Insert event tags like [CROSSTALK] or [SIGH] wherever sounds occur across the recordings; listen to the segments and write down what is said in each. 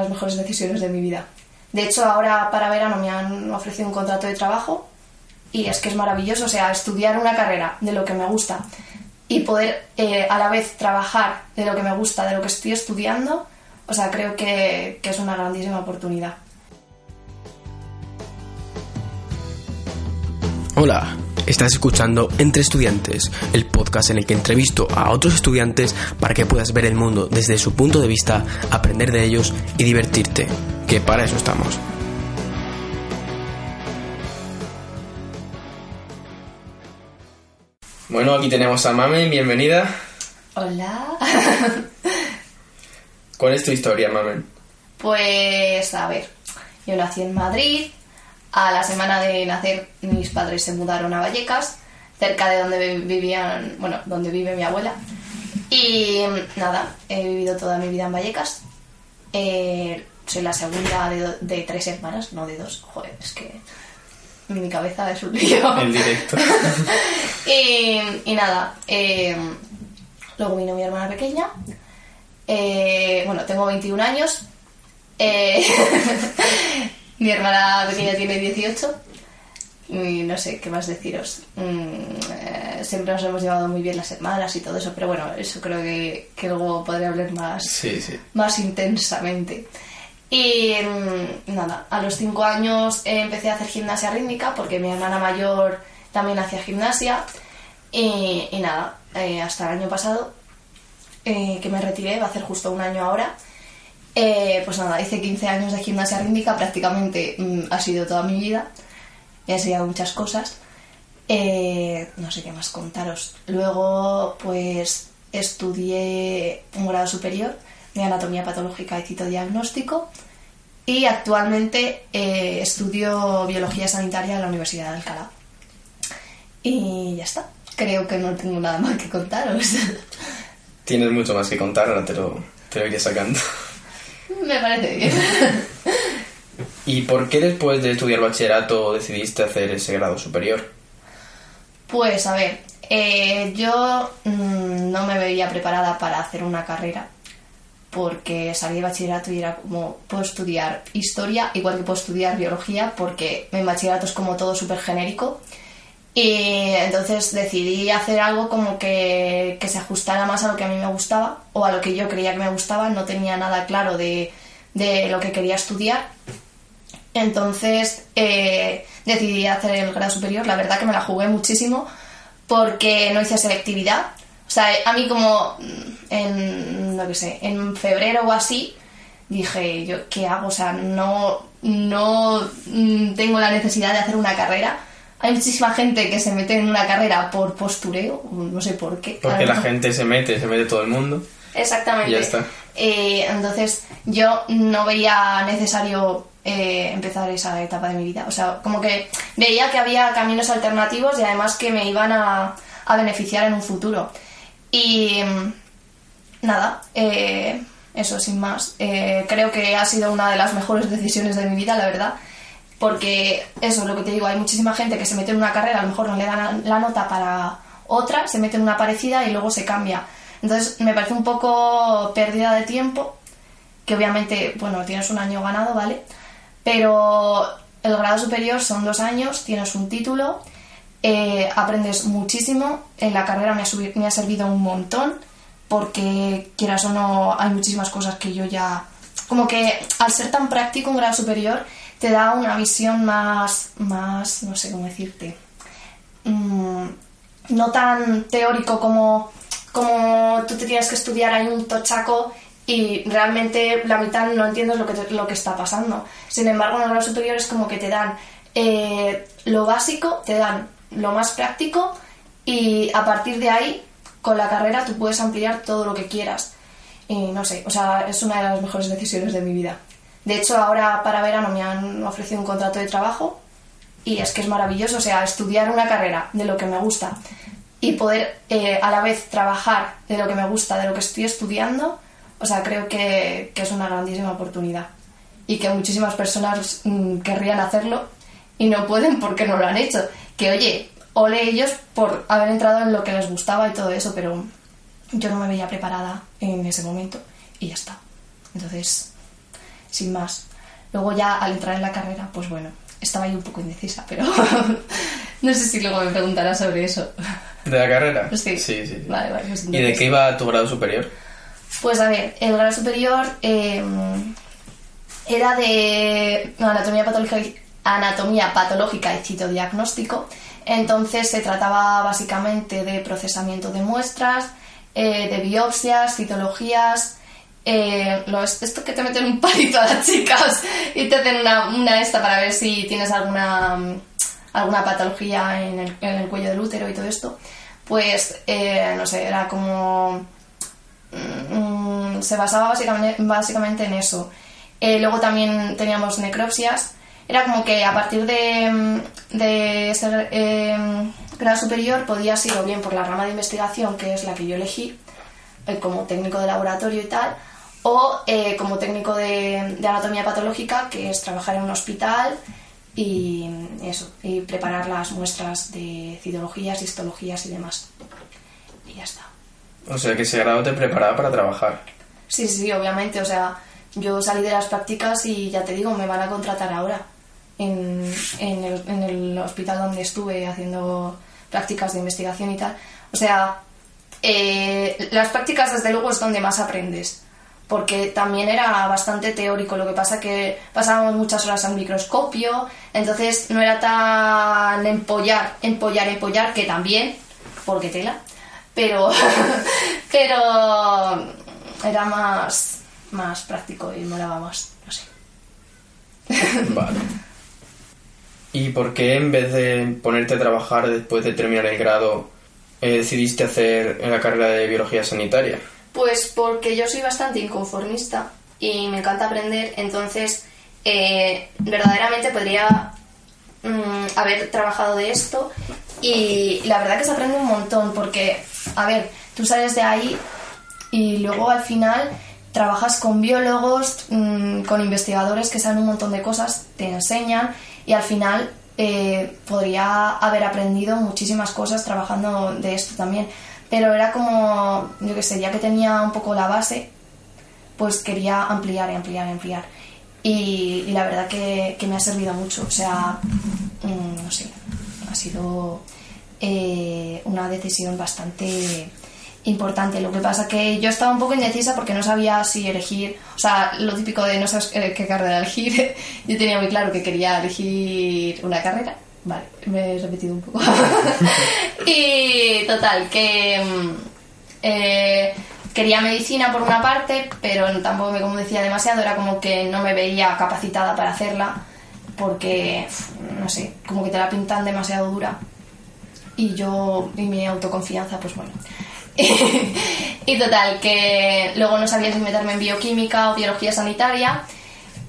las mejores decisiones de mi vida. De hecho, ahora para verano me han ofrecido un contrato de trabajo y es que es maravilloso, o sea, estudiar una carrera de lo que me gusta y poder eh, a la vez trabajar de lo que me gusta, de lo que estoy estudiando, o sea, creo que, que es una grandísima oportunidad. Hola, estás escuchando Entre Estudiantes, el podcast en el que entrevisto a otros estudiantes para que puedas ver el mundo desde su punto de vista, aprender de ellos y divertirte, que para eso estamos. Bueno, aquí tenemos a Mamen, bienvenida. Hola. [LAUGHS] ¿Cuál es tu historia, Mamen? Pues, a ver, yo nací en Madrid, a la semana de nacer mis padres se mudaron a Vallecas, cerca de donde vivían, bueno, donde vive mi abuela. Y nada, he vivido toda mi vida en Vallecas. Eh, soy la segunda de, tres hermanas, no de dos. Joder, es que mi cabeza es un lío. [LAUGHS] En directo. [LAUGHS] y, nada, eh, luego vino mi hermana pequeña. Eh, bueno, tengo 21 años. [LAUGHS] Mi hermana pequeña tiene 18 y no sé qué más deciros. Mm, eh, siempre nos hemos llevado muy bien las hermanas y todo eso, pero bueno, eso creo que, luego podré hablar más, más intensamente. Y mm, nada, a los 5 años empecé a hacer gimnasia rítmica porque mi hermana mayor también hacía gimnasia. Y, nada, eh, hasta el año pasado, eh, que me retiré, va a hacer justo un año ahora eh, pues nada, hice 15 años de gimnasia rítmica, prácticamente mm, ha sido toda mi vida. He enseñado muchas cosas. Eh, no sé qué más contaros. Luego, pues estudié un grado superior de anatomía patológica y citodiagnóstico. Y actualmente eh, estudio biología sanitaria en la Universidad de Alcalá. Y ya está. Creo que no tengo nada más que contaros. Tienes mucho más que contar, ahora te lo, te lo iré sacando. [LAUGHS] Me parece bien. ¿Y por qué después de estudiar bachillerato decidiste hacer ese grado superior? Pues a ver, eh, yo mm, no me veía preparada para hacer una carrera porque salí de bachillerato y era como, puedo estudiar historia, igual que puedo estudiar biología, porque en bachillerato es como todo súper genérico y entonces decidí hacer algo como que, se ajustara más a lo que a mí me gustaba o a lo que yo creía que me gustaba. No tenía nada claro de, lo que quería estudiar. Entonces eh, decidí hacer el grado superior. La verdad que me la jugué muchísimo porque no hice selectividad. O sea, a mí como en, no sé, en febrero o así, dije, ¿yo qué hago? O sea, no, no mm, tengo la necesidad de hacer una carrera hay muchísima gente que se mete en una carrera por postureo, no sé por qué. Porque la gente se mete, se mete todo el mundo. Exactamente. Y ya está. Eh, entonces yo no veía necesario eh, empezar esa etapa de mi vida. O sea, como que veía que había caminos alternativos y además que me iban a, beneficiar en un futuro. Y mm, nada, eh, eso sin más. creo que ha sido una de las mejores decisiones de mi vida, la verdad porque eso es lo que te digo, hay muchísima gente que se mete en una carrera, a lo mejor no le dan la nota para otra, se mete en una parecida y luego se cambia. Entonces me parece un poco pérdida de tiempo, que obviamente, bueno, tienes un año ganado, ¿vale? Pero el grado superior son dos años, tienes un título, eh, aprendes muchísimo, en la carrera me ha, me ha servido un montón, porque quieras o no, hay muchísimas cosas que yo ya... Como que al ser tan práctico un grado superior, te da una visión más, más no sé cómo decirte, mm, no tan teórico como, como tú te tienes que estudiar ahí un tochaco y realmente la mitad no entiendes lo que, lo que está pasando. Sin embargo, en los grados superiores como que te dan eh, lo básico, te dan lo más práctico y a partir de ahí, con la carrera, tú puedes ampliar todo lo que quieras. Y no sé, o sea, es una de las mejores decisiones de mi vida. De hecho, ahora para verano me han ofrecido un contrato de trabajo y es que es maravilloso, o sea, estudiar una carrera de lo que me gusta y poder eh, a la vez trabajar de lo que me gusta, de lo que estoy estudiando, o sea, creo que, es una grandísima oportunidad y que muchísimas personas mm, querrían hacerlo y no pueden porque no lo han hecho. Que oye, ole ellos por haber entrado en lo que les gustaba y todo eso, pero yo no me veía preparada en ese momento y ya está. Entonces, sin más. Luego ya al entrar en la carrera, pues bueno, estaba ahí un poco indecisa, pero [LAUGHS] no sé si luego me preguntarás sobre eso. ¿De la carrera? Sí. Sí, sí. sí. Vale, vale. pues ¿Y de qué iba tu grado superior? Pues a ver, el grado superior eh, era de anatomía patológica, y- anatomía patológica y citodiagnóstico. Entonces se trataba básicamente de procesamiento de muestras, eh, de biopsias, citologías. Eh, esto que te meten un palito a las chicas y te hacen una, una esta para ver si tienes alguna, mm, alguna patología en el, en el cuello del útero y todo esto. Pues, eh, no sé, era como Mm, se basaba básicamente, básicamente en eso. Eh, luego también teníamos necropsias. Era como que a partir de, mm, de eh, grado superior podías ir o bien por la rama de investigación, que es la que yo elegí, eh, como técnico de laboratorio y tal, o eh, como técnico de, de anatomía patológica, que es trabajar en un hospital y eso, y preparar las muestras de citologías, histologías y demás. Y ya está. O sea, que ese grado te preparaba para trabajar. Sí, sí, sí, obviamente. O sea, yo salí de las prácticas y ya te digo, me van a contratar ahora en, en, el, en el hospital donde estuve haciendo prácticas de investigación y tal. O sea, eh, las prácticas desde luego es donde más aprendes. Porque también era bastante teórico, lo que pasa que pasábamos muchas horas al microscopio, entonces no era tan empollar, empollar, empollar, que también, porque tela, pero, [LAUGHS] pero era más, más práctico y molaba más, no sé. Vale. ¿Y por qué en vez de ponerte a trabajar después de terminar el grado, eh, decidiste hacer la carrera de biología sanitaria? Pues porque yo soy bastante inconformista y me encanta aprender, entonces eh, verdaderamente podría mm, haber trabajado de esto y la verdad que se aprende un montón porque, a ver, tú sales de ahí y luego al final trabajas con biólogos, mm, con investigadores que saben un montón de cosas, te enseñan y al final eh, podría haber aprendido muchísimas cosas trabajando de esto también. Pero era como, yo qué sé, ya que tenía un poco la base, pues quería ampliar y ampliar y ampliar. Y, la verdad que, que me ha servido mucho. O sea, mm, no sé, ha sido eh, una decisión bastante importante. Lo que pasa que yo estaba un poco indecisa porque no sabía si elegir, o sea, lo típico de no sabes eh, qué carrera elegir. [LAUGHS] yo tenía muy claro que quería elegir una carrera. Vale, me he repetido un poco. [LAUGHS] y total, que mm, eh, quería medicina por una parte, pero tampoco me convencía demasiado, era como que no me veía capacitada para hacerla porque, no sé, como que te la pintan demasiado dura y yo y mi autoconfianza, pues bueno. [LAUGHS] y total, que luego no sabía si meterme en bioquímica o biología sanitaria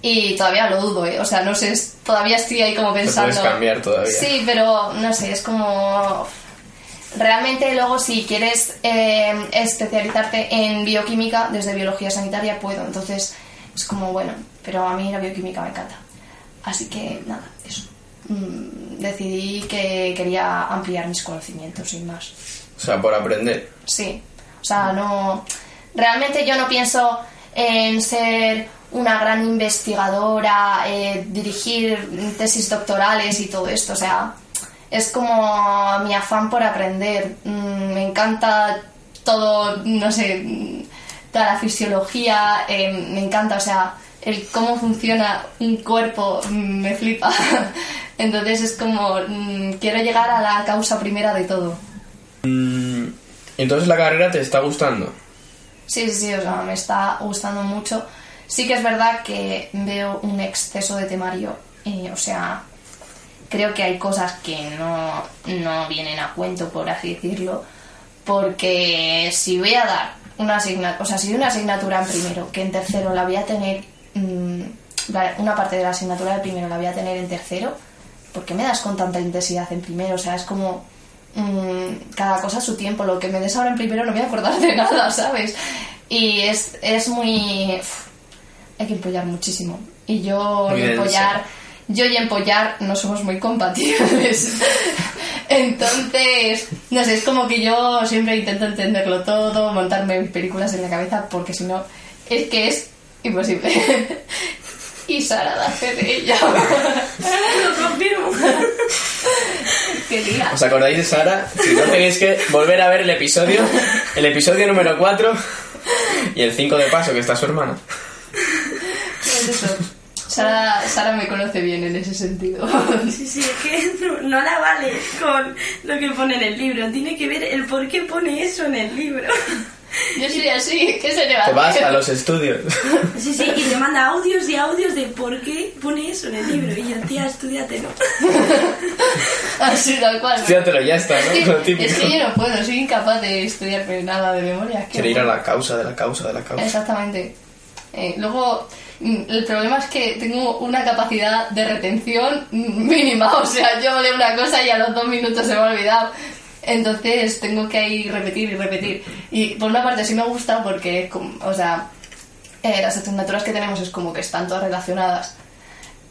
y todavía lo dudo, ¿eh? o sea, no sé, todavía estoy ahí como pensando. puedes cambiar todavía. Sí, pero no sé, es como. Realmente luego si quieres eh, especializarte en bioquímica desde biología sanitaria puedo, entonces es como bueno, pero a mí la bioquímica me encanta. Así que nada, eso. Mm, decidí que quería ampliar mis conocimientos sin más. O sea, por aprender. Sí, o sea, no. Realmente yo no pienso en ser una gran investigadora, eh, dirigir tesis doctorales y todo esto. O sea, es como mi afán por aprender. Mm, me encanta todo, no sé, toda la fisiología, eh, me encanta, o sea, el cómo funciona un cuerpo mm, me flipa. [LAUGHS] Entonces es como, mm, quiero llegar a la causa primera de todo. Entonces la carrera te está gustando. Sí, sí, o sea, me está gustando mucho. Sí que es verdad que veo un exceso de temario, eh, o sea, creo que hay cosas que no, no vienen a cuento, por así decirlo, porque si voy a dar una asignatura, o sea, si una asignatura en primero, que en tercero la voy a tener mm, una parte de la asignatura de primero la voy a tener en tercero, ¿por qué me das con tanta intensidad en primero? O sea, es como mm, cada cosa a su tiempo. Lo que me des ahora en primero no me voy a acordar de [LAUGHS] nada, ¿sabes? Y es, es muy... hay que empollar muchísimo. Y yo Muy y empollar, yo y empollar no somos muy compatibles. [LAUGHS] Entonces, no sé, es como que yo siempre intento entenderlo todo, montarme mis películas en la cabeza, porque si no, es que es imposible. [LAUGHS] y Sara la hace de ella. Lo [LAUGHS] confirmo. Qué. ¿Os acordáis de Sara? Si no tenéis que volver a ver el episodio, el episodio número 4 y el 5 de paso, que está su hermana. Es eso. Sara, Sara me conoce bien en ese sentido. [LAUGHS] Sí, sí, es que no, no la vale con lo que pone en el libro. Tiene que ver el por qué pone eso en el libro. Yo soy así, ¿qué se le va Te a vas hacer? a los estudios. Sí, sí, y te manda audios y audios de por qué pone eso en el libro. Y yo, tía, estudiatelo. [LAUGHS] Así tal cual. Estudiatelo, ya está, Es ¿no? que, Lo típico. es que yo no puedo, soy incapaz de estudiarme nada de memoria. Quiere no ir a la causa de la causa de la causa. Exactamente. Eh, luego, el problema es que tengo una capacidad de retención mm, mínima. [LAUGHS] O sea, yo leo una cosa y a los dos minutos se me ha olvidado. Entonces tengo que ahí repetir y repetir. Y por una parte sí me gusta porque, o sea, eh, las asignaturas que tenemos es como que están todas relacionadas.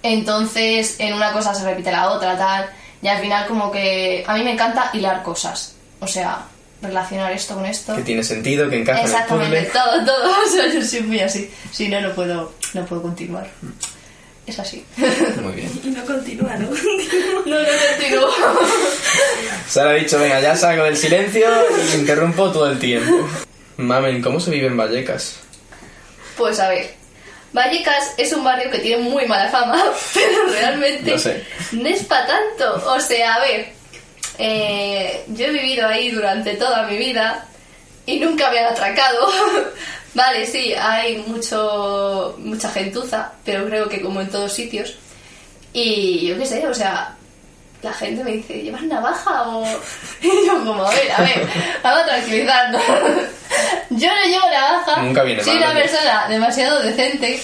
Entonces, en una cosa se repite la otra, tal. Y al final como que a mí me encanta hilar cosas. O sea, relacionar esto con esto. Que tiene sentido, que encaja en el Exactamente, todo, todo. [LAUGHS] O sea, yo soy muy así. Si no, no puedo, no puedo continuar. Es así. Muy bien. Y no continúa, ¿no? [LAUGHS] No, no continúo. [LAUGHS] Sara ha dicho, venga, ya salgo del silencio y interrumpo todo el tiempo. Mamen, ¿cómo se vive en Vallecas? Pues a ver. Vallecas es un barrio que tiene muy mala fama, pero realmente Lo sé. no es para tanto. O sea, a ver, eh, yo he vivido ahí durante toda mi vida y nunca me han atracado. [LAUGHS] vale, sí, hay mucho mucha gentuza, pero creo que como en todos sitios. Y yo qué sé, o sea, la gente me dice, ¿llevas navaja o...? [LAUGHS] Y yo como, a ver, a ver, vamos a tranquilizarnos. [LAUGHS] yo no llevo navaja, Nunca viene soy mal, una persona demasiado decente,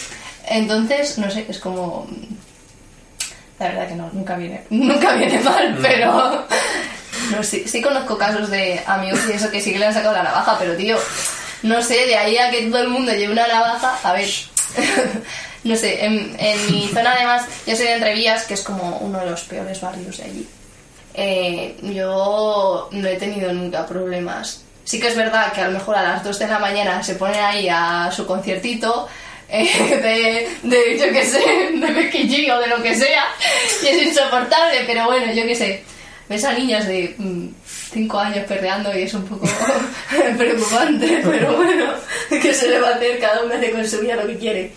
entonces, no sé, es como... La verdad que no, nunca viene, [LAUGHS] nunca viene mal, pero... [LAUGHS] No, sí, sí conozco casos de amigos y eso que sí que le han sacado la navaja, pero tío, no sé, de ahí a que todo el mundo lleve una navaja, a ver, [LAUGHS] no sé, en, en mi zona además, yo soy de Entrevías, que es como uno de los peores barrios de allí. Eh, yo no he tenido nunca problemas. Sí que es verdad que a lo mejor a las 2 de la mañana se ponen ahí a su conciertito eh, de, de, yo qué sé, de Becky o de lo que sea, y es insoportable, pero bueno, yo qué sé. Ves a niñas de 5 años perreando y es un poco [LAUGHS] preocupante, pero bueno, [LAUGHS] que se le va a hacer? Cada uno hace con su vida lo que quiere.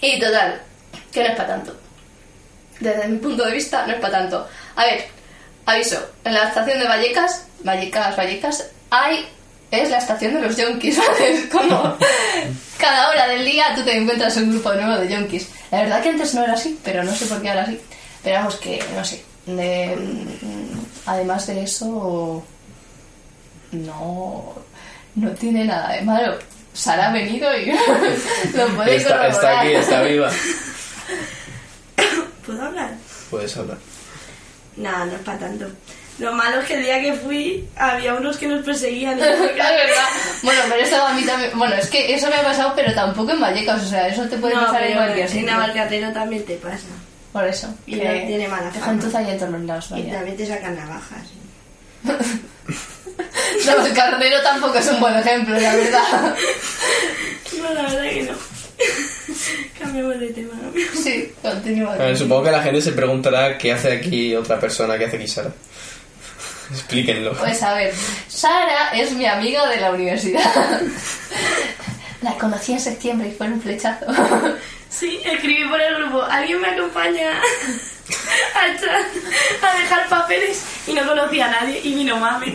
Y total, que no es para tanto. Desde mi punto de vista, no es para tanto. A ver, aviso, en la estación de Vallecas, Vallecas, Vallecas, hay. Es la estación de los yonkis, ¿vale? Es como cada hora del día tú te encuentras un grupo nuevo de yonkis. La verdad que antes no era así, pero no sé por qué ahora sí. Pero vamos, que no sé. de- mm, además de eso, no, no tiene nada de malo. Sara ha venido y [LAUGHS] lo puede Está, está aquí, está viva. [LAUGHS] ¿Puedo hablar? Puedes hablar. Nada, no es para tanto. Lo malo es que el día que fui había unos que nos perseguían. [LAUGHS] Es verdad. Bueno, pero eso a mí también. Bueno, es que eso me ha pasado, pero tampoco en Vallecas. O sea, eso te puede no, pasar en cualquier en sitio. Navalcarnero también te pasa. Por eso. Y no tiene mala fama. en todos los lados, Y también te sacan navajas. [LAUGHS] No, el carnero tampoco es un buen ejemplo, la verdad. [LAUGHS] No, la verdad que no. Cambiamos de tema. Sí, continúa. A ver, supongo que la gente se preguntará qué hace aquí otra persona, qué hace aquí Sara. Explíquenlo. Pues a ver, Sara es mi amiga de la universidad. La conocí en septiembre y fue un flechazo. Sí, escribí por el grupo. ¿Alguien me acompaña a, echar- a dejar papeles? Y no conocía a nadie. Y vino mami.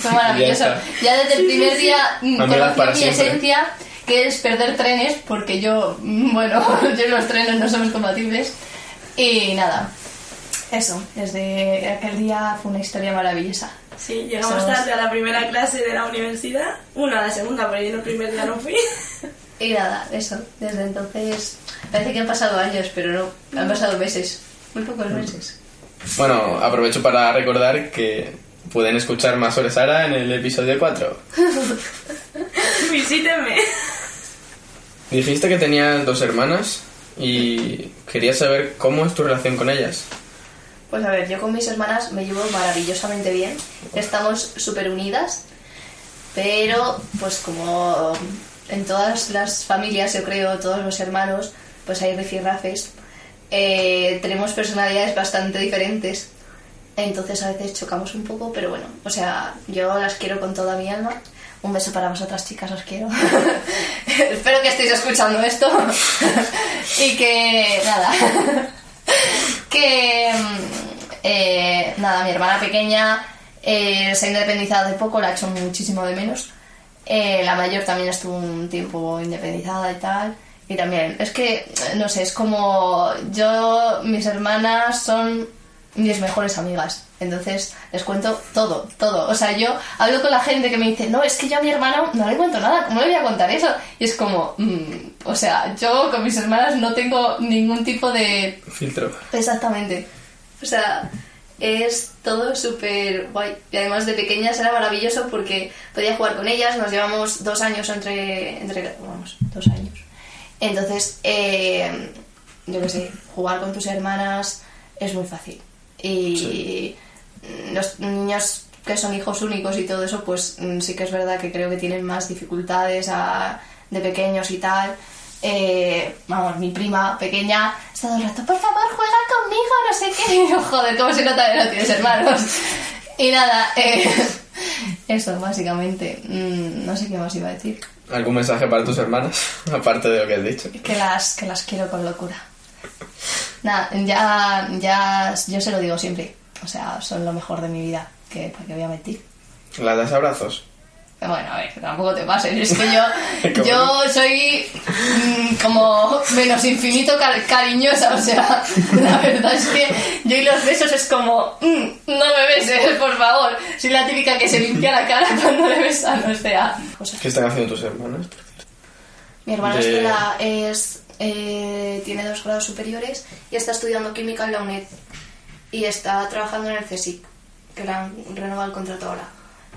Fue maravilloso. Ya desde el primer día mm, conocí mi siempre. esencia, que es perder trenes, porque yo, mm, bueno, [LAUGHS] yo y los trenes no somos compatibles. Y nada, eso, desde aquel día fue una historia maravillosa. Sí, llegamos Somos- tarde a la primera clase de la universidad. Bueno, a la segunda, pero yo en el primer día no fui. Y nada, eso, desde entonces Parece que han pasado años, pero no, han pasado meses. Muy pocos meses. Bueno, aprovecho para recordar que pueden escuchar más sobre Sara en el episodio 4. [LAUGHS] Visítenme. Dijiste que tenías dos hermanas y quería saber cómo es tu relación con ellas. Pues a ver, yo con mis hermanas me llevo maravillosamente bien. Estamos súper unidas, pero pues como en todas las familias, yo creo, todos los hermanos, pues hay rifirrafes. Eh, tenemos personalidades bastante diferentes. Entonces a veces chocamos un poco, pero bueno, o sea, yo las quiero con toda mi alma. Un beso para vosotras, chicas, os quiero. [LAUGHS] Espero que estéis escuchando esto. [LAUGHS] y que, nada. Que, mm, eh, nada, mi hermana pequeña eh, se ha independizado hace poco, la he hecho muchísimo de menos. Eh, la mayor también estuvo un tiempo independizada y tal. Y también, es que, no sé, es como yo, mis hermanas son mis mejores amigas. Entonces les cuento todo, todo. O sea, yo hablo con la gente que me dice, no, es que yo a mi hermana no le cuento nada, ¿cómo le voy a contar eso? Y es como, mm, o sea, yo con mis hermanas no tengo ningún tipo de... Filtro. Exactamente. O sea, es todo súper guay. Y además de pequeñas era maravilloso porque podía jugar con ellas, nos llevamos dos años entre... entre vamos, dos años. Entonces, eh, yo qué sé, jugar con tus hermanas es muy fácil. Y los niños que son hijos únicos y todo eso, pues mm, sí que es verdad que creo que tienen más dificultades a- de pequeños y tal. Eh, vamos, mi prima pequeña está todo el rato, por favor, juega conmigo, no sé qué. [LAUGHS] Y yo, joder, ¿cómo se nota que no tienes hermanos? Y nada, eh, [LAUGHS] eso, básicamente. Mm, no sé qué más iba a decir. ¿Algún mensaje para tus hermanas? [LAUGHS] Aparte de lo que has dicho. Que las, que las quiero con locura. Nada, ya, ya, yo se lo digo siempre. O sea, son lo mejor de mi vida. Que, ¿Para qué voy a mentir? ¿Las das abrazos? Bueno, a ver, tampoco te pases. Es que yo, [LAUGHS] ¿Cómo yo soy mm, como menos infinito car- cariñosa. O sea, [LAUGHS] la verdad es que yo y los besos es como, mm, no me beses, [LAUGHS] por favor. Soy la típica que se limpia la cara cuando le besan. O sea, cosas ¿Qué están haciendo tus hermanas? Mi hermana De- Estela es, eh, tiene dos grados superiores y está estudiando química en la UNED. Y está trabajando en el CSIC, que le han renovado el contrato ahora.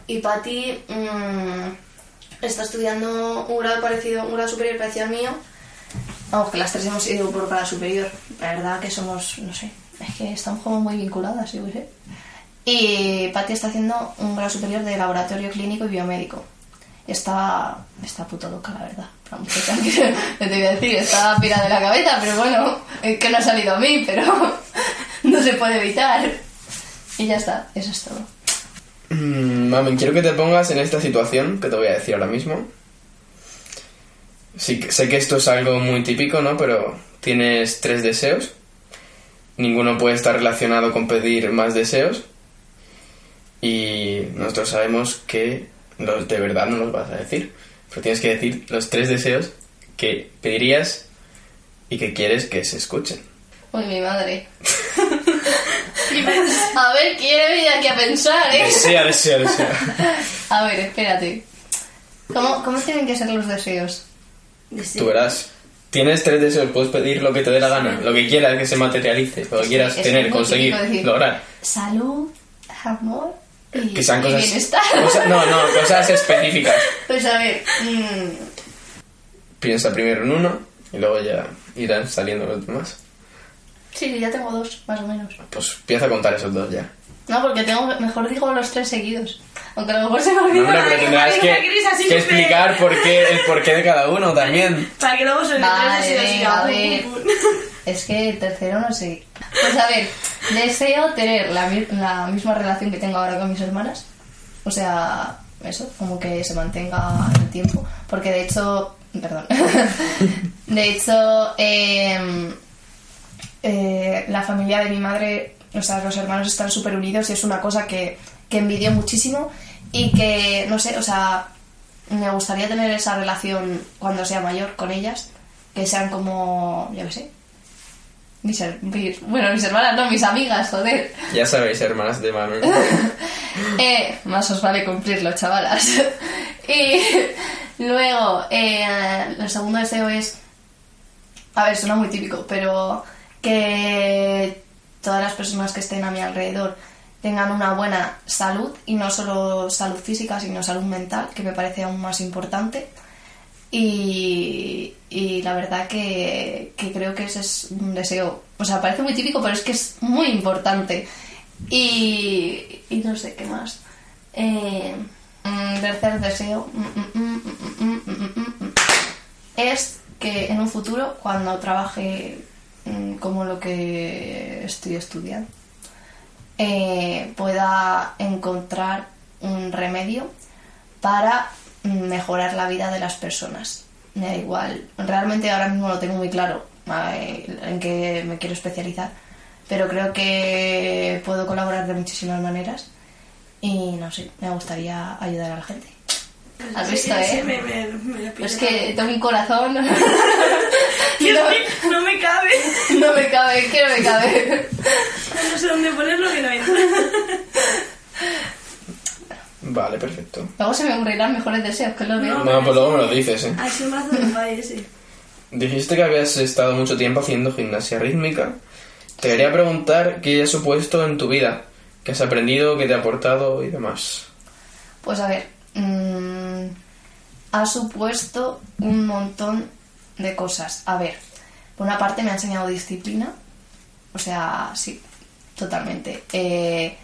Y Patti mm, está estudiando un grado parecido, un grado superior parecido al mío. Vamos, que las tres hemos ido por grado superior. La verdad que somos, no sé, es que estamos como muy vinculadas, yo sé. Y Patti está haciendo un grado superior de laboratorio clínico y biomédico. Está, está puto loca, la verdad. La muchacha que [LAUGHS] te voy a decir, está pira de la cabeza, pero bueno, es que no ha salido a mí, pero se puede evitar. Y ya está, eso es todo. Mm, Mami, quiero que te pongas en esta situación que te voy a decir ahora mismo. Sí, sé que esto es algo muy típico, ¿no? Pero tienes tres deseos. Ninguno puede estar relacionado con pedir más deseos. Y nosotros sabemos que los de verdad no los vas a decir. Pero tienes que decir los tres deseos que pedirías y que quieres que se escuchen. Uy, mi madre. [LAUGHS] [LAUGHS] A ver, quiere venir aquí a pensar, ¿eh? Desea, desea, desea. A ver, espérate. ¿Cómo, cómo tienen que ser los deseos? Tú verás. Tienes tres deseos, puedes pedir lo que te dé la gana, lo que quieras que se materialice, lo que quieras es tener, conseguir, decir, lograr. Salud, amor y, Que sean y cosas, bienestar. [LAUGHS] cosa- no, no, cosas específicas. Pues a ver, mm, Piensa primero en uno y luego ya irán saliendo los demás. Sí, ya tengo dos, más o menos. Pues empieza a contar esos dos ya. No, porque tengo, mejor digo los tres seguidos. Aunque a lo mejor se me No, olvida. hombre, pero tendrás que, que súper- explicar por qué, el porqué de cada uno [LAUGHS] también. Para que luego suene Vale, a ver. Es que el tercero no sé. Pues a ver, deseo tener la, la misma relación que tengo ahora con mis hermanas. O sea, eso, como que se mantenga en el tiempo. Porque de hecho, perdón. [LAUGHS] De hecho, em, eh, la familia de mi madre, o sea, los hermanos están súper unidos y es una cosa que, que envidio muchísimo y que, no sé, o sea, me gustaría tener esa relación cuando sea mayor con ellas, que sean como, yo qué sé, mis, her- mis- bueno, mis hermanas, no, mis amigas, joder. Ya sabéis, hermanas de Manuel. [LAUGHS] Eh, más os vale cumplirlo, chavalas. [LAUGHS] y luego, eh, el segundo deseo es A ver, suena muy típico, pero que todas las personas que estén a mi alrededor tengan una buena salud y no solo salud física, sino salud mental, que me parece aún más importante. Y, y la verdad que, que, creo que ese es un deseo, o sea, parece muy típico, pero es que es muy importante. Y, y no sé qué más. Eh, tercer deseo es que en un futuro, cuando trabaje como lo que estoy estudiando, eh, pueda encontrar un remedio para mm, mejorar la vida de las personas. Me da igual, realmente ahora mismo lo tengo muy claro eh, en qué me quiero especializar, pero creo que puedo colaborar de muchísimas maneras y no sé, me gustaría ayudar a la gente. ¿Has Sí, visto, sí, eh? me, me, me la Es pide. que tengo mi corazón. [LAUGHS] Es no, me cabe. [LAUGHS] no me cabe, que no me cabe. [LAUGHS] No sé dónde ponerlo que no entra. Vale, perfecto. Luego se me ocurrirán mejores deseos que los de No. No, pues luego me lo dices, ¿eh? Así un brazo de ese. Dijiste que habías estado mucho tiempo haciendo gimnasia rítmica. Te quería preguntar qué ha supuesto en tu vida, qué has aprendido, qué te ha aportado y demás. Pues a ver, mm, ha supuesto un montón de cosas. A ver, por una parte me ha enseñado disciplina, o sea, sí, totalmente. Eh,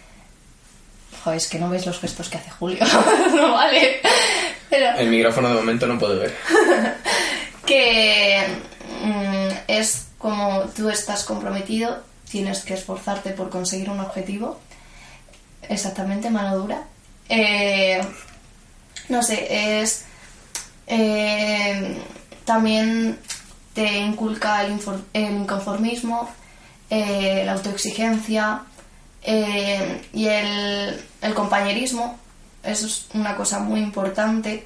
joder, es que no ves los gestos que hace Julio, [LAUGHS] no vale. Pero El micrófono de momento no puedo ver. [LAUGHS] que mm, es como tú estás comprometido, tienes que esforzarte por conseguir un objetivo. Exactamente, mano dura. Eh, no sé, es. eh, también te inculca el, inconformismo, eh, la autoexigencia eh, y el, el compañerismo. Eso es una cosa muy importante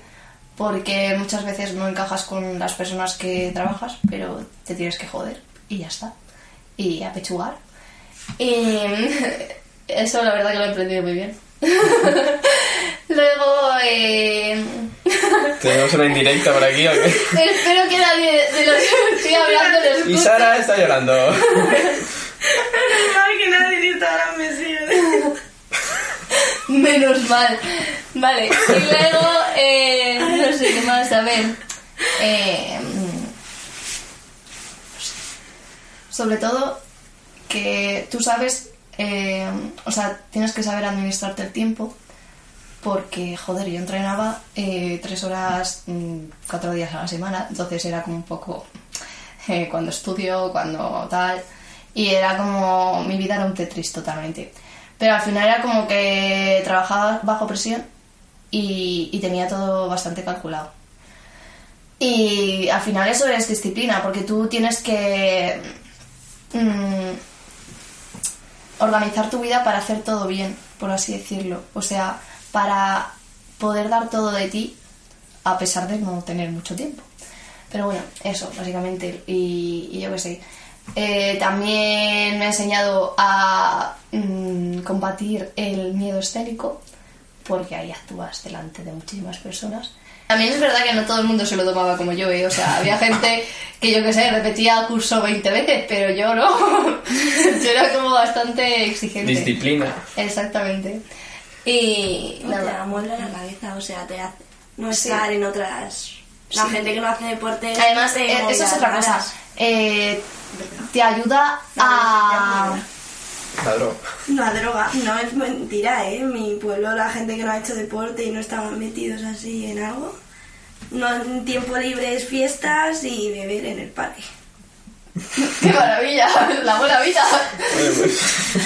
porque muchas veces no encajas con las personas que trabajas, pero te tienes que joder y ya está. Y apechugar. Y [LAUGHS] eso la verdad que lo he aprendido muy bien. [LAUGHS] Luego, eh, [LAUGHS] ¿Tenemos una indirecta por aquí o qué? [LAUGHS] espero que nadie de los que estoy hablando les Y guste. Sara está llorando. Menos mal que nadie en Instagram me sigue. Menos mal. Vale, y luego, eh, no sé qué más, a ver. Eh, sobre todo que tú sabes, eh, o sea, tienes que saber administrarte el tiempo porque, joder, yo entrenaba eh, tres horas, mm, cuatro días a la semana, entonces era como un poco eh, cuando estudio, cuando tal, y era como, mi vida era un Tetris totalmente. Pero al final era como que trabajaba bajo presión y, y tenía todo bastante calculado. Y al final eso es disciplina, porque tú tienes que mm, organizar tu vida para hacer todo bien, por así decirlo. O sea, para poder dar todo de ti a pesar de no tener mucho tiempo. Pero bueno, eso, básicamente. Y, y yo qué sé. Eh, también me ha enseñado a mm, combatir el miedo escénico, porque ahí actúas delante de muchísimas personas. También es verdad que no todo el mundo se lo tomaba como yo, ¿eh? O sea, había gente que yo qué sé, repetía curso 20 veces, pero yo no. [LAUGHS] yo era como bastante exigente. Disciplina. Exactamente. Y No te nada. amuebla la cabeza, o sea, te hace no Sí. estar en otras. La Sí. gente que no hace deporte. Además, eh, eso es otra cosa. Eh, te ayuda a... La droga. La droga, no es mentira, ¿eh? En mi pueblo, la gente que no ha hecho deporte y no estaban metidos así en algo, no en tiempo libre es fiestas y beber en el parque. [LAUGHS] ¡Qué maravilla! ¡La buena vida!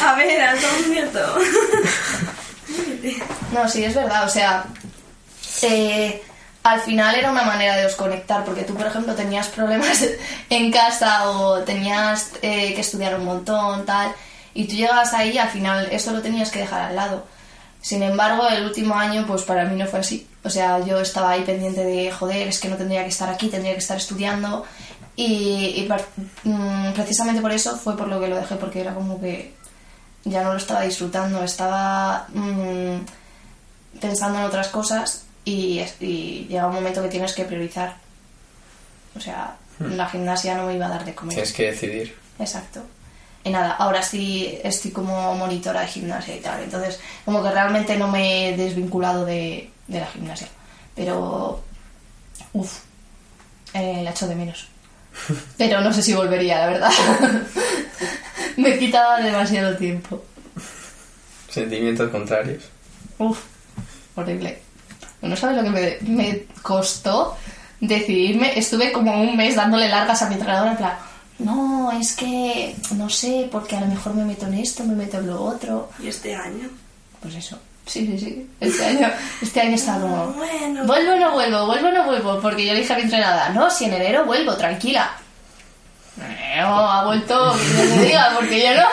A ver, a todo cierto. No, sí, es verdad. O sea, eh, al final era una manera de desconectar, porque tú, por ejemplo, tenías problemas [LAUGHS] en casa o tenías eh, que estudiar un montón, tal, y tú llegabas ahí y al final eso lo tenías que dejar al lado. Sin embargo, el último año, pues para mí no fue así. O sea, yo estaba ahí pendiente de, joder, es que no tendría que estar aquí, tendría que estar estudiando. Y, mm, precisamente por eso fue por lo que lo dejé, porque era como que ya no lo estaba disfrutando, estaba mm, pensando en otras cosas y, y llega un momento que tienes que priorizar. O sea, La gimnasia no me iba a dar de comer. Tienes que decidir. Exacto. Y nada, ahora sí estoy como monitora de gimnasia y tal. Entonces, como que realmente no me he desvinculado de, de la gimnasia. Pero, uff, eh, la echo de menos. [LAUGHS] Pero no sé si volvería, la verdad. [LAUGHS] me quitaba demasiado tiempo. Sentimientos contrarios. Uf, horrible. No sabes lo que me, me costó decidirme. Estuve como un mes dándole largas a mi entrenador en plan, no, es que no sé, porque a lo mejor me meto en esto, me meto en lo otro. Y este año. Pues eso. Sí, sí, sí. Este año, este año está como. Bueno. Vuelvo o no vuelvo, vuelvo o no vuelvo. Porque yo le dije a mi entrenadora, no, si en enero vuelvo, tranquila. No, ha vuelto, que no diga, porque yo no.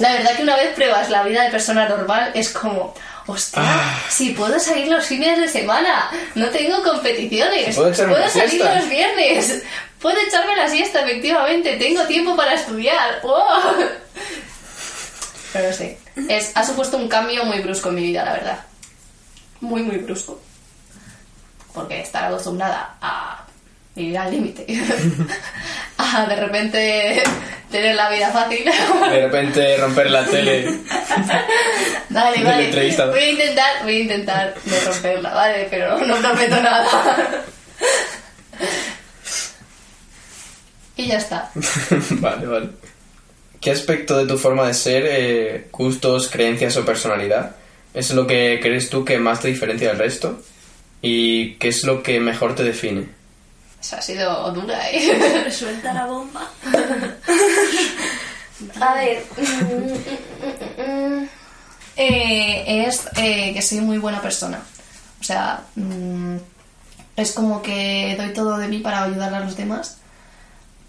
La verdad que una vez pruebas la vida de persona normal es como, hostia, Ah. si puedo salir los fines de semana, no tengo competiciones, Puedo salir los viernes, puedo echarme la siesta, efectivamente, tengo tiempo para estudiar. ¡Wow! Pero sí, es, ha supuesto un cambio muy brusco en mi vida, la verdad. Muy, muy brusco. Porque estar acostumbrada a vivir al límite, [LAUGHS] a de repente tener la vida fácil. De repente romper la tele. [LAUGHS] Vale, Del vale. Voy a intentar, voy a intentar no romperla, ¿vale? Pero no prometo nada. Y ya está. [LAUGHS] vale, vale. ¿Qué aspecto de tu forma de ser, eh, gustos, creencias o personalidad es lo que crees tú que más te diferencia del resto? ¿Y qué es lo que mejor te define? Eso ha sido dura, ¿eh? [LAUGHS] Suelta la bomba. [LAUGHS] A ver. Eh, es eh, que soy muy buena persona. O sea, mm, es como que doy todo de mí para ayudar a los demás.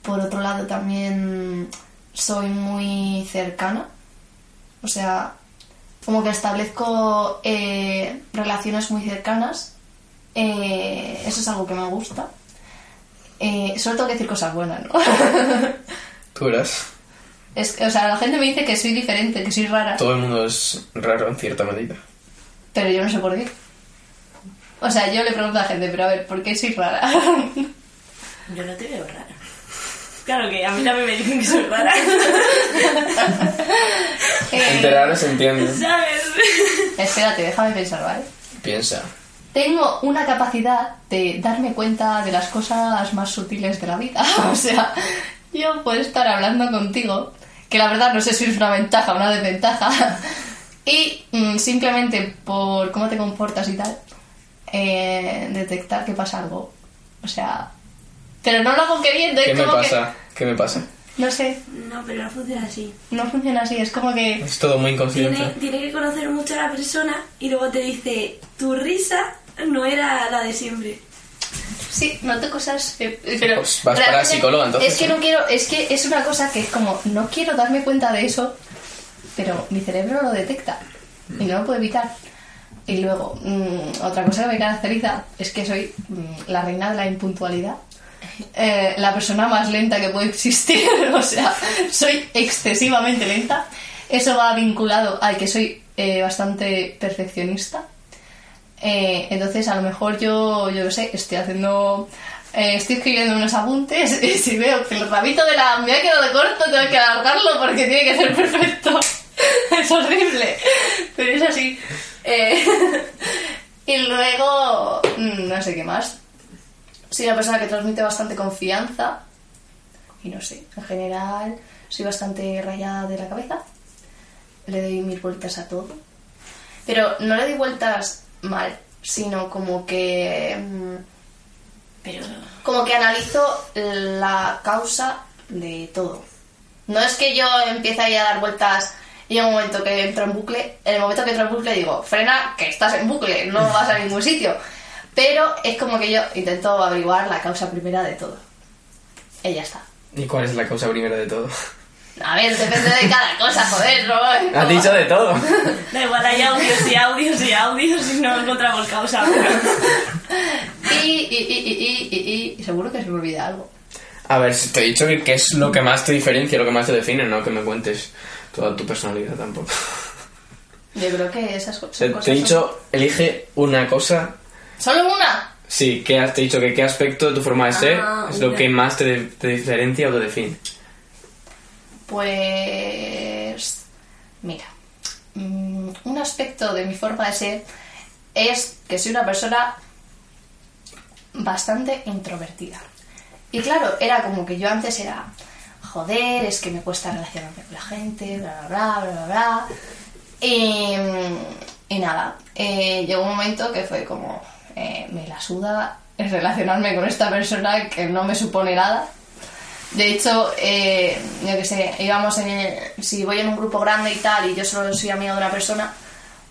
Por otro lado, también soy muy cercana. O sea, como que establezco eh, relaciones muy cercanas. Eh, eso es algo que me gusta. Eh, solo tengo que decir cosas buenas, ¿no? [LAUGHS] Tú eras. Es, o sea, la gente me dice que soy diferente, que soy rara, Todo el mundo es raro en cierta medida. pero yo no sé por qué. O sea, yo le pregunto a la gente, pero a ver, ¿por qué soy rara? Yo no te veo rara. Claro que a mí también me dicen que soy rara. [LAUGHS] Eh, Entre raro se entiende. ¿Sabes? espérate, déjame pensar, ¿vale? Piensa. Tengo una capacidad de darme cuenta de las cosas más sutiles de la vida. [LAUGHS] O sea, yo puedo estar hablando contigo, que la verdad no sé si es una ventaja o una desventaja, [LAUGHS] y mm, simplemente por cómo te comportas y tal, eh, detectar que pasa algo. O sea, pero no lo hago queriendo, es ¿Qué me como pasa? ¿Qué me pasa? no sé, No, pero no funciona así. no funciona así, es como que... Es todo muy Tiene, inconsciente. tiene que conocer mucho a la persona y luego te dice, tu risa no era la de siempre. Sí, noto cosas, eh, pero Pues vas para psicóloga, entonces, Es que ¿eh? no quiero, es que es una cosa que es como no quiero darme cuenta de eso, pero mi cerebro lo detecta y no lo puedo evitar. Y luego mm, otra cosa que me caracteriza es que soy mm, la reina de la impuntualidad. Eh, la persona más lenta que puede existir, [LAUGHS] o sea, soy excesivamente lenta. Eso va vinculado al que soy eh, bastante perfeccionista. Eh, entonces, a lo mejor yo, yo no sé, estoy haciendo. estoy escribiendo unos apuntes [LAUGHS] y si veo que el rabito de la me ha quedado corto, tengo que alargarlo porque tiene que ser perfecto. [LAUGHS] es horrible, pero es así. Y luego, mm, no sé qué más. Soy una persona que transmite bastante confianza. Y no sé, en general, soy bastante rayada de la cabeza. Le doy mil vueltas a todo. Pero no le doy vueltas mal, sino como que. mm, Pero Como que analizo la causa de todo. No es que yo empiece ahí a dar vueltas y en un momento que entro en bucle, en el momento que entro en bucle digo, frena, que estás en bucle, no vas a ningún sitio. Pero es como que yo intento averiguar la causa primera de todo. Y ya está. ¿Y cuál es la causa primera de todo? A ver, depende de cada cosa, joder, no. [LAUGHS] Has dicho de todo. [LAUGHS] da igual, hay audios y audios y audios y no encontramos causa. Y, y, y, y, y, y, y seguro que se me olvida algo. A ver, te he dicho que, que es lo que más te diferencia, lo que más te define, no que me cuentes toda tu personalidad tampoco. Yo creo que esas Te, son te cosas. he dicho, elige una cosa. ¿Solo una? Sí, ¿qué has te he dicho? que ¿Qué aspecto de tu forma de ser Ah, es lo mira. que más te, te diferencia o te define? Pues. Mira. mm, Un aspecto de mi forma de ser es que soy una persona bastante introvertida. Y claro, era como que yo antes era. Joder, es que me cuesta relacionarme con la gente, bla bla bla, bla bla bla. Y, y nada, eh, llegó un momento que fue como. Eh, me la suda relacionarme con esta persona que no me supone nada. De hecho, eh, yo que sé, íbamos en el- si voy en un grupo grande y tal, y yo solo soy amiga de una persona,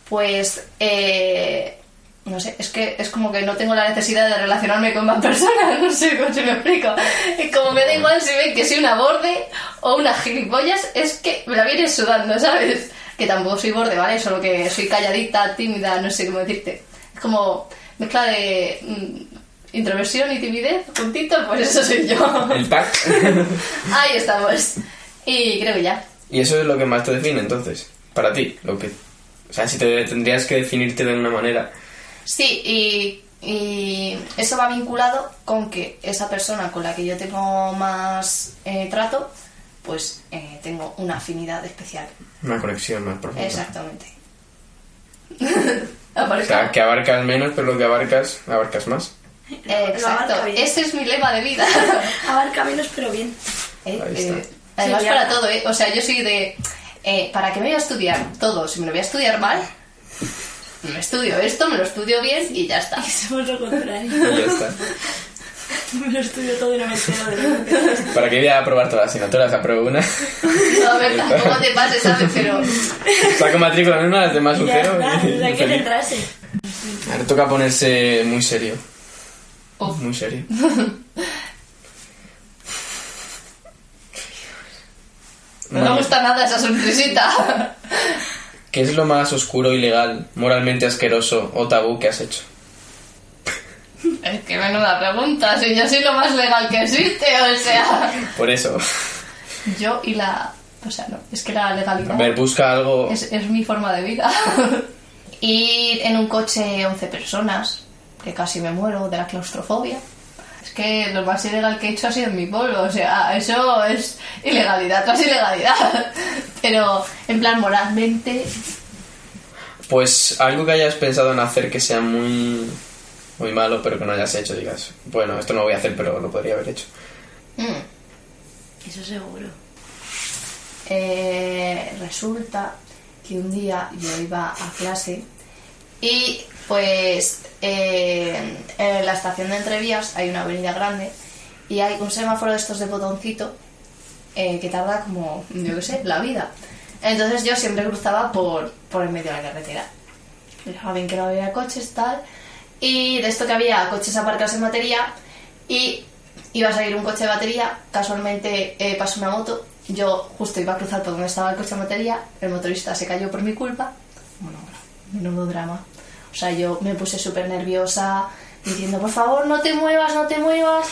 pues, eh, no sé, es que es como que no tengo la necesidad de relacionarme con más personas, [LAUGHS] no sé cómo se me explico. Es como me da igual si ven que soy una borde o una gilipollas, es que me la vienen sudando, ¿sabes? Que tampoco soy borde, ¿vale? Solo que soy calladita, tímida, no sé cómo decirte. Es como mezcla de mm, introversión y timidez, juntito, pues eso soy yo. [LAUGHS] El pack. [LAUGHS] Ahí estamos. Y creo que ya. y eso es lo que más te define entonces, para ti. Lo que, o sea, si te tendrías que definirte de una manera. Sí, y, y eso va vinculado con que esa persona con la que yo tengo más eh, trato, pues eh, tengo una afinidad especial. Una conexión más profunda. Exactamente. [LAUGHS] O Aparezca. sea, que abarcas menos, pero lo que abarcas, abarcas más. Eh, exacto. Ese es mi lema de vida. [LAUGHS] Abarca menos, pero bien. Eh, Ahí está. eh, además Sí, para todo, ¿eh? O sea, yo soy de... eh, ¿Para qué me voy a estudiar todo? Si me lo voy a estudiar mal, me estudio esto, me lo estudio bien y ya está. [LAUGHS] Y somos lo contrario. Y ya está. [LAUGHS] [LAUGHS] Me lo estudio todo y no me entero de lo que ¿Para qué voy a aprobar todas las asignaturas? Apruebo una. No, a ver, tampoco te pases, ¿sabes? Pero... Saco matrícula en una, las demás un Ya cero. está, y- hay y que feliz. centrarse. Ahora toca ponerse muy serio. Uf. Muy serio. No me gusta nada esa sonrisita. ¿Qué es lo más oscuro, ilegal, moralmente asqueroso o tabú que has hecho? Es que menuda pregunta, si yo soy lo más legal que existe, o sea... Por eso. Yo y la... O sea, no, es que la A legalidad ver, busca algo. es, es mi forma de vida. [LAUGHS] Ir en un coche 11 personas, que casi me muero de la claustrofobia. Es que lo más ilegal que he hecho ha sido en mi pueblo, o sea, eso es ilegalidad tras ilegalidad. [LAUGHS] Pero, en plan, moralmente, Pues algo que hayas pensado en hacer que sea muy. Muy malo, pero que no hayas hecho, digas. Bueno, esto no lo voy a hacer, pero lo podría haber hecho. mm, Eso seguro. Eh, resulta que un día yo iba a clase y pues eh, en la estación de Entrevías hay una avenida grande y hay un semáforo de estos de botoncito eh, que tarda como, yo qué sé, la vida. Entonces yo siempre cruzaba por, por el medio de la carretera. Bien que no había coches, tal. Y de esto que había coches aparcados en batería y iba a salir un coche de batería, casualmente eh, pasó una moto, yo justo iba a cruzar por donde estaba el coche de batería, el motorista se cayó por mi culpa, bueno, menudo drama. O sea, yo me puse súper nerviosa, diciendo, por favor, no te muevas, no te muevas.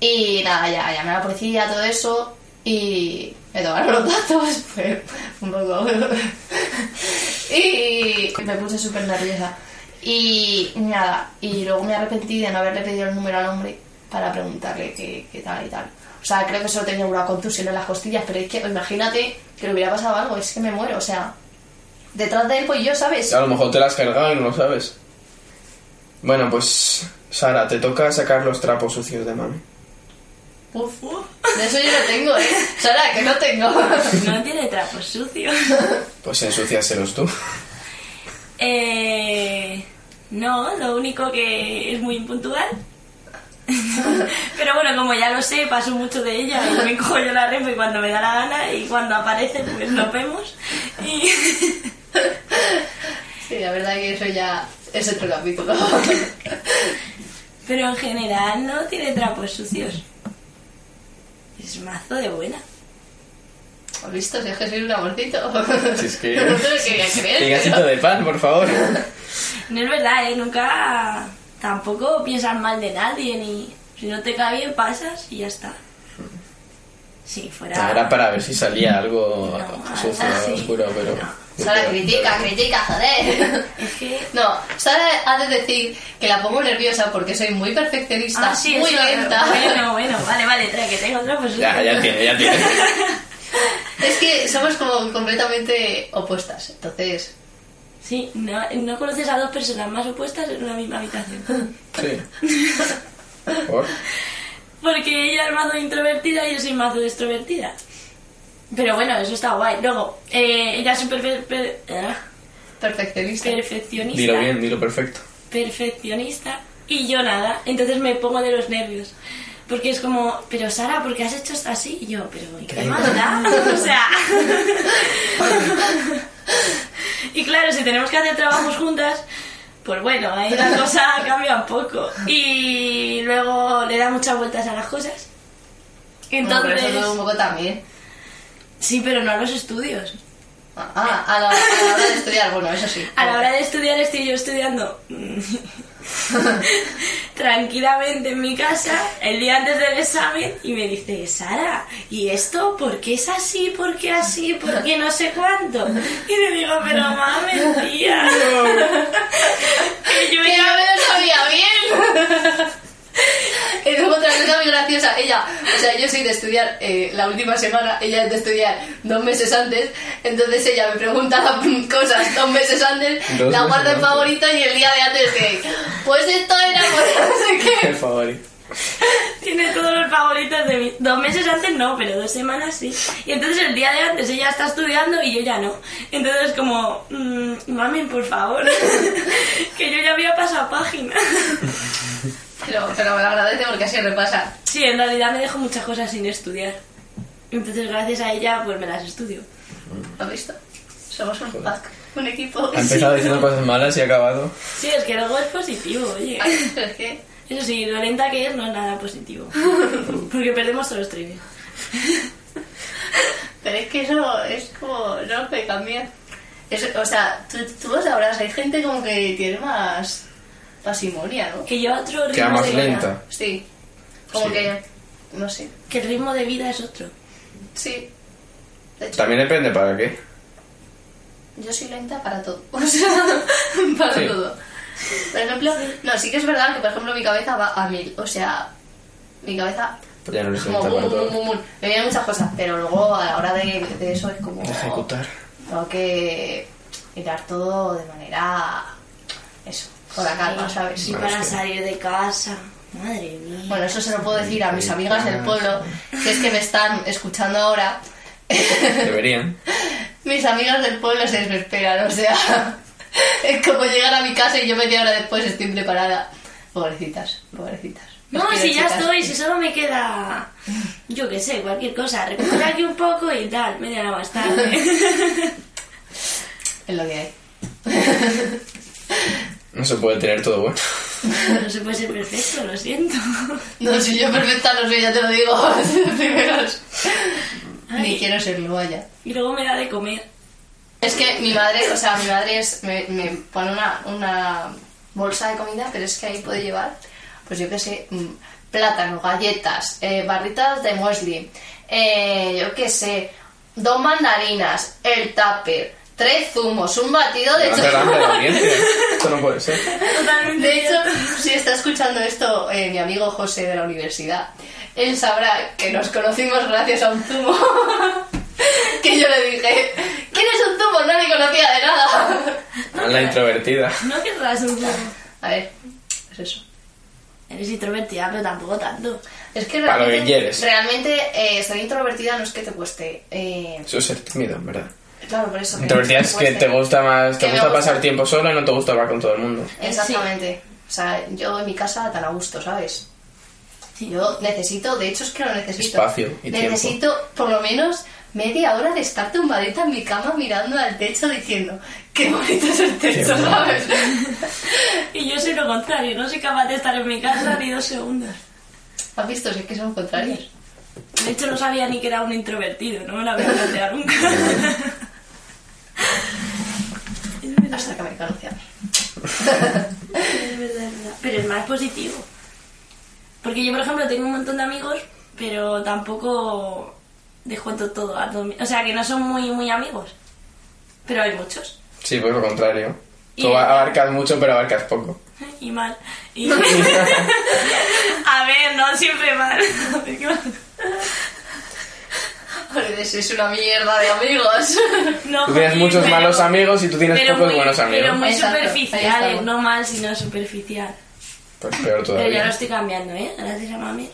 Y nada, ya llamé a la policía, todo eso, y me tomaron los datos, [LAUGHS] fue un poco... [LAUGHS] y me puse súper nerviosa. Y nada, y luego me arrepentí de no haberle pedido el número al hombre para preguntarle qué, qué tal y tal. O sea, creo que solo tenía una contusión en las costillas, pero es que imagínate que le hubiera pasado algo, es que me muero, o sea, detrás de él pues yo, ¿sabes? A lo mejor te la has cargado y no lo sabes. Bueno, pues. Sara, te toca sacar los trapos sucios de mami. Uf, de eso yo no tengo, ¿eh? Sara, que no tengo. No tiene trapos sucios. Pues ensúciaselos tú. Eh, no, lo único que es muy impuntual. [LAUGHS] Pero bueno, como ya lo sé, paso mucho de ella y me cojo yo la refe cuando me da la gana y cuando aparece pues nos vemos. Y [LAUGHS] Sí, la verdad que eso ya es otro capítulo. [LAUGHS] Pero en general no tiene trapos sucios. Es mazo de buena. ¿Has visto? Si es que soy un amorcito. Si es que- [LAUGHS] No te lo quería creer. De pan, por favor. No es verdad, ¿eh? Nunca tampoco piensas mal de nadie ni... Si no te cae bien pasas y ya está. Si fuera... Era para ver si salía algo No, sucio, ah, sí. oscuro, pero. No. Sara critica, critica, joder. Es que... No, Sara ha de decir que la pongo nerviosa porque soy muy perfeccionista, Ah, sí, muy lenta. Bueno, bueno, vale, vale, trae, que tengo otra pues Ya, ya tiene, ya tiene. [LAUGHS] Somos como completamente opuestas, entonces... Sí, no, no conoces a dos personas más opuestas en una misma habitación. Sí. [LAUGHS] ¿Por? Porque ella es mazo introvertida y yo soy mazo extrovertida. Pero bueno, eso está guay. Luego, eh, ella es súper per- per- ah, Perfeccionista. perfeccionista. Dilo bien, dilo perfecto. Perfeccionista. Y yo nada. Entonces me pongo de los nervios. Porque es como, pero Sara, ¿por qué has hecho esto así? Y yo, pero ¿y qué más da? O sea... [LAUGHS] y claro, si tenemos que hacer trabajos juntas, pues bueno, ahí la cosa cambia un poco. Y luego le da muchas vueltas a las cosas. Bueno, pero Entonces... eso todo un poco también. Sí, pero no a los estudios. Ah, a la, a la hora de estudiar, bueno, eso sí. A la hora de estudiar estoy yo estudiando [LAUGHS] [LAUGHS] tranquilamente en mi casa el día antes del examen y me dice, Sara, ¿y esto por qué es así? ¿Por qué así? ¿Por qué no sé cuánto? Y le digo, pero mames, [LAUGHS] tía. que yo ya... me lo sabía bien. [LAUGHS] Y luego otra cosa muy graciosa, ella, o sea, yo soy de estudiar eh, la última semana, ella es de estudiar dos meses antes, entonces ella me pregunta [LAUGHS] cosas dos meses antes, Dos la guarda en favorito y el día de antes de, pues esto era por no sé qué. El favorito. Tiene todos los favoritos de mí. Dos meses antes no, pero dos semanas sí. Y entonces el día de antes ella está estudiando y yo ya no. Entonces como, mm, mamen, por favor, [LAUGHS] que yo ya había pasado página. [LAUGHS] Pero, pero me lo agradece porque así repasa. Sí, en realidad me dejo muchas cosas sin estudiar. Entonces gracias a ella pues me las estudio. ¿Lo has visto? Somos un pack, un equipo. Ha empezado diciendo cosas malas y ha acabado. Sí, es que luego es positivo, oye. Ay, pero es que... Eso sí, lo lenta que es no es nada positivo. [LAUGHS] Porque perdemos todos los trenes. Pero es que eso es como, no puede cambiar. Es- o sea, tú, tú lo sabrás, hay gente como que tiene más pasimonia, ¿no? Que lleva otro ritmo Queda más de vida. lenta. Sí. Como Sí. que, no sé, Que el ritmo de vida es otro. sí. De hecho, También depende para qué. yo soy lenta para todo. [LAUGHS] O sea, para Sí. todo. Por ejemplo, no, sí que es verdad que, por ejemplo, mi cabeza va a mil. O sea, mi cabeza Pues ya no eres como lenta bum, para bum, todo. bum, bum. Me vienen muchas cosas, pero luego a la hora de, de eso es como... De ejecutar. Tengo que mirar todo de manera... Eso, con la calma, ¿sabes? Y para salir de casa. Madre mía. Bueno, eso se lo puedo decir a mis amigas del pueblo, que es que me están escuchando ahora. [LAUGHS] Deberían. mis amigas del pueblo se desesperan, o sea, [LAUGHS] es como llegar a mi casa y yo media hora después estoy preparada. Pobrecitas, pobrecitas. No, si ya chicas. estoy, si solo me queda, yo qué sé, cualquier cosa, recoger aquí un poco y tal, media hora más tarde. Es lo que hay. [LAUGHS] No se puede tener todo bueno. [LAUGHS] No se puede ser perfecto, lo siento. No, si yo perfecta no soy, ya te lo digo, de [LAUGHS] primeros. Ay. Ni quiero serlo, vaya. Y luego me da de comer. Es que mi madre, o sea, mi madre es, me, me pone una, una bolsa de comida, pero es que ahí puede llevar, pues yo qué sé, mm, plátano, galletas, eh, barritas de muesli, eh, yo qué sé, dos mandarinas, el tupper, tres zumos, un batido de Levanta delante de la chocolate. audiencia. Esto no puede ser. Totalmente. De hecho, si está escuchando esto eh, mi amigo José de la universidad, él sabrá que nos conocimos gracias a un zumo. [LAUGHS] que yo le dije, ¿quién es un zumo? No le conocía de nada. La introvertida. No querrás un poco. A ver, es eso. Eres introvertida, pero tampoco tanto. Es que Para lo que realmente, quieres. realmente eh, ser introvertida no es que te cueste. eh, Eso es ser tímido, en verdad. Claro, por eso. no es que te gusta más, te gusta gusta. pasar tiempo sola y no te gusta hablar con todo el mundo. Exactamente. O sea, yo en mi casa tan a gusto, ¿sabes? Yo necesito, de hecho es que lo necesito. Espacio y tiempo. necesito por lo menos media hora de estar tumbadita en mi cama mirando al techo diciendo, qué bonito es el techo, Qué ¿sabes? [LAUGHS] Y yo soy lo contrario, no soy capaz de estar en mi casa ni dos segundos. ¿Has visto? Si es que son contrarios. De hecho, no sabía ni que era un introvertido, no me lo había planteado nunca. [LAUGHS] Hasta que me conocí a mí. es verdad, es verdad. Pero es más positivo. Porque yo, por ejemplo, tengo un montón de amigos, pero tampoco les cuento todo a todos. mi- O sea, que no son muy, muy amigos. Pero hay muchos. Sí, pues lo contrario. Y- Tú abarcas mucho, pero abarcas poco. [LAUGHS] Y mal. Y... [LAUGHS] [LAUGHS] a ver, no siempre mal. Joder, sois una mierda de amigos. [LAUGHS] No, Tú tienes joder, muchos pero- malos amigos y tú tienes pocos muy- buenos amigos. Pero muy Exacto, superficiales, no mal, sino superficial. Pues peor Pero ya todavía. lo estoy cambiando, ¿eh? Gracias a mami.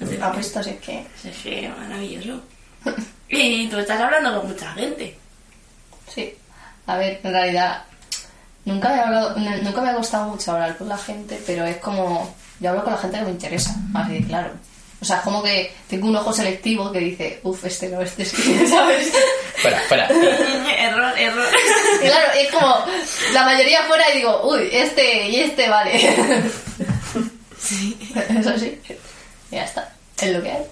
Lo estoy Ah, cambiando. pues esto sí que... Es que maravilloso. Y tú estás hablando con mucha gente. Sí. A ver, en realidad... Nunca me, ha hablado- nunca me ha costado mucho hablar con la gente, pero es como... Yo hablo con la gente que me interesa, así de claro. O sea, es como que tengo un ojo selectivo que dice, uff, este no, este sí, [LAUGHS] ¿sabes? Espera, espera. [LAUGHS] error, error. Y claro, es como la mayoría fuera y digo, uy, este y este vale. [LAUGHS] Sí. Eso sí. Y ya está. Es lo que hay.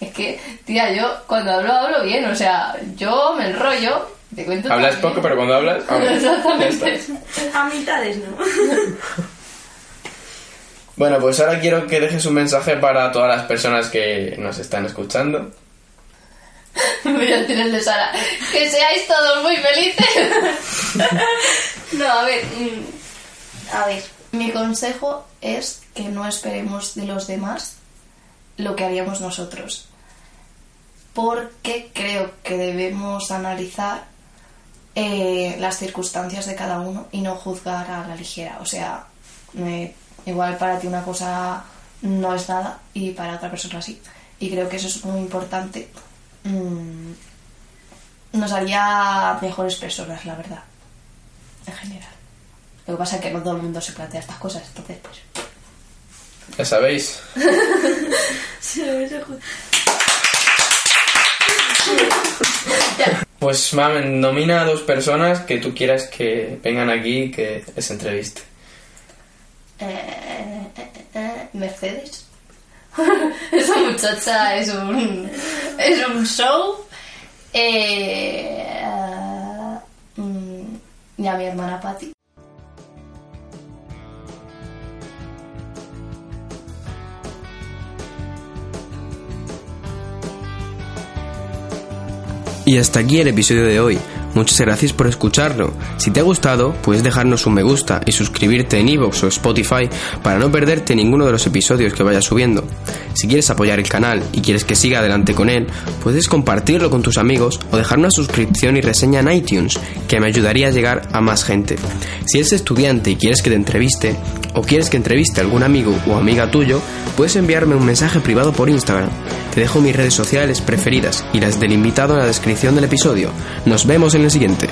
Es que, tía, yo cuando hablo, hablo bien. O sea, yo me enrollo, te cuento Hablas también. poco, pero cuando hablas, Exactamente. A mitades no. Bueno, pues ahora quiero que dejes un mensaje para todas las personas que nos están escuchando. [LAUGHS] Voy a tirar el de Sara. Que seáis todos muy felices. [LAUGHS] no, a ver. mm, A ver. Mi consejo es que no esperemos de los demás lo que haríamos nosotros. Porque creo que debemos analizar eh, las circunstancias de cada uno y no juzgar a la ligera. O sea, me- igual para ti una cosa no es nada y para otra persona sí. Y creo que eso es muy importante. Mm, nos haría mejores personas, la verdad. En general. Lo que pasa es que no todo el mundo se plantea estas cosas, entonces pues... Ya sabéis. [LAUGHS] Pues, mamen, nomina a dos personas que tú quieras que vengan aquí y que les entreviste. Eh, eh, eh, eh, Mercedes. [LAUGHS] Esa muchacha es un, es un show. Eh, mm, y a mi hermana Patti. Y hasta aquí el episodio de hoy. Muchas gracias por escucharlo. Si te ha gustado, puedes dejarnos un me gusta y suscribirte en iVoox o Spotify para no perderte ninguno de los episodios que vaya subiendo. Si quieres apoyar el canal y quieres que siga adelante con él, puedes compartirlo con tus amigos o dejar una suscripción y reseña en iTunes, que me ayudaría a llegar a más gente. Si eres estudiante y quieres que te entreviste, o quieres que entreviste a algún amigo o amiga tuyo, puedes enviarme un mensaje privado por Instagram. Te dejo mis redes sociales preferidas y las del invitado en la descripción del episodio. Nos vemos en el siguiente.